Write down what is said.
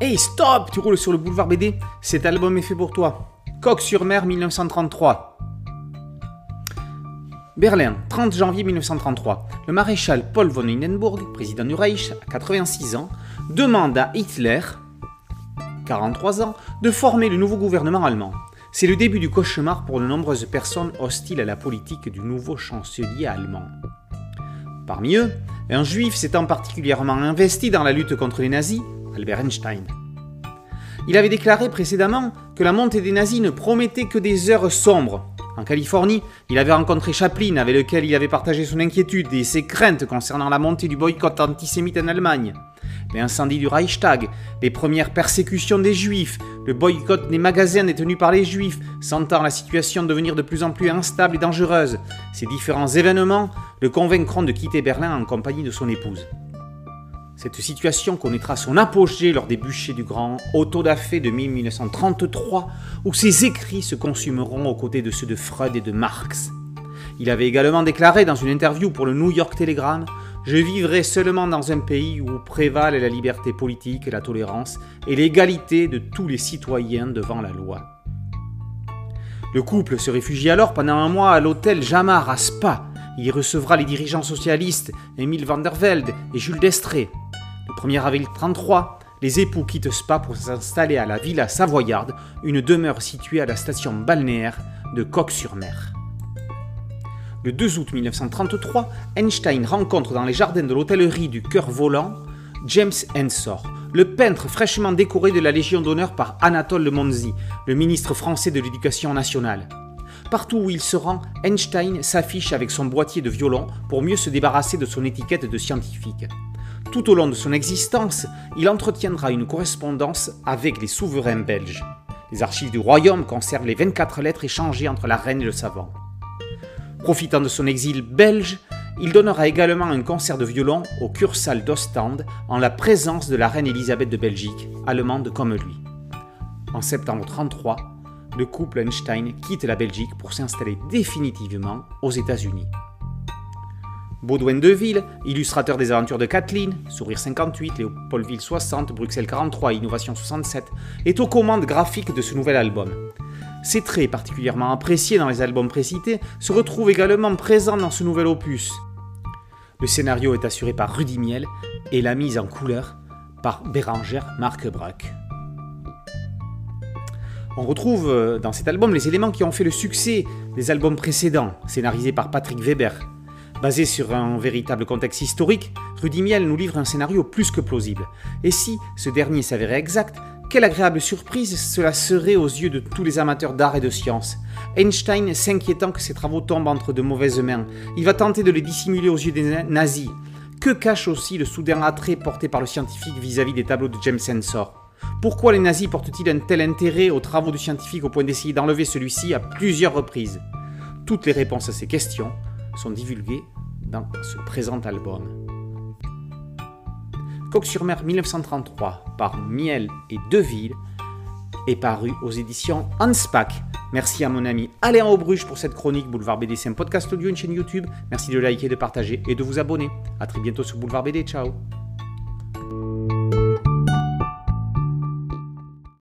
Hey stop, tu roules sur le boulevard BD Cet album est fait pour toi. Coq sur mer 1933. Berlin, 30 janvier 1933. Le maréchal Paul von Hindenburg, président du Reich, à 86 ans, demande à Hitler, 43 ans, de former le nouveau gouvernement allemand. C'est le début du cauchemar pour de nombreuses personnes hostiles à la politique du nouveau chancelier allemand. Parmi eux, un juif s'étant particulièrement investi dans la lutte contre les nazis, Albert Einstein. Il avait déclaré précédemment que la montée des nazis ne promettait que des heures sombres. En Californie, il avait rencontré Chaplin avec lequel il avait partagé son inquiétude et ses craintes concernant la montée du boycott antisémite en Allemagne. L'incendie du Reichstag, les premières persécutions des juifs, le boycott des magasins détenus par les juifs, sentant la situation devenir de plus en plus instable et dangereuse. Ces différents événements le convaincront de quitter Berlin en compagnie de son épouse. Cette situation connaîtra son apogée lors des bûchers du grand Otto-da-Fé de 1933, où ses écrits se consumeront aux côtés de ceux de Freud et de Marx. Il avait également déclaré dans une interview pour le New York Telegram Je vivrai seulement dans un pays où prévalent la liberté politique, la tolérance et l'égalité de tous les citoyens devant la loi. Le couple se réfugie alors pendant un mois à l'hôtel Jamar à Spa. Il y recevra les dirigeants socialistes Émile van der Velde et Jules Destré. Le 1er avril 1933, les époux quittent Spa pour s'installer à la Villa Savoyarde, une demeure située à la station balnéaire de Coq-sur-Mer. Le 2 août 1933, Einstein rencontre dans les jardins de l'hôtellerie du Cœur Volant James Ensor, le peintre fraîchement décoré de la Légion d'honneur par Anatole Monzi, le ministre français de l'Éducation nationale. Partout où il se rend, Einstein s'affiche avec son boîtier de violon pour mieux se débarrasser de son étiquette de scientifique. Tout au long de son existence, il entretiendra une correspondance avec les souverains belges. Les archives du royaume conservent les 24 lettres échangées entre la reine et le savant. Profitant de son exil belge, il donnera également un concert de violon au Kursaal d'Ostende en la présence de la reine Elisabeth de Belgique, allemande comme lui. En septembre 1933, le couple Einstein quitte la Belgique pour s'installer définitivement aux États-Unis. Baudouin Deville, illustrateur des aventures de Kathleen, Sourire 58, Léopoldville 60, Bruxelles 43, Innovation 67, est aux commandes graphiques de ce nouvel album. Ses traits particulièrement appréciés dans les albums précités se retrouvent également présents dans ce nouvel opus. Le scénario est assuré par Rudy Miel et la mise en couleur par Bérangère Marquebruck. On retrouve euh, dans cet album les éléments qui ont fait le succès des albums précédents, scénarisés par Patrick Weber, Basé sur un véritable contexte historique, Rudy Miel nous livre un scénario plus que plausible. Et si ce dernier s'avérait exact, quelle agréable surprise cela serait aux yeux de tous les amateurs d'art et de science. Einstein s'inquiétant que ses travaux tombent entre de mauvaises mains, il va tenter de les dissimuler aux yeux des nazis. Que cache aussi le soudain attrait porté par le scientifique vis-à-vis des tableaux de James Sensor Pourquoi les nazis portent-ils un tel intérêt aux travaux du scientifique au point d'essayer d'enlever celui-ci à plusieurs reprises? Toutes les réponses à ces questions sont divulguées dans ce présent album. Coq sur mer 1933 par Miel et Deville est paru aux éditions Hanspach. Merci à mon ami Alain Aubruche pour cette chronique Boulevard BD. C'est un podcast audio, une chaîne YouTube. Merci de liker, de partager et de vous abonner. A très bientôt sur Boulevard BD. Ciao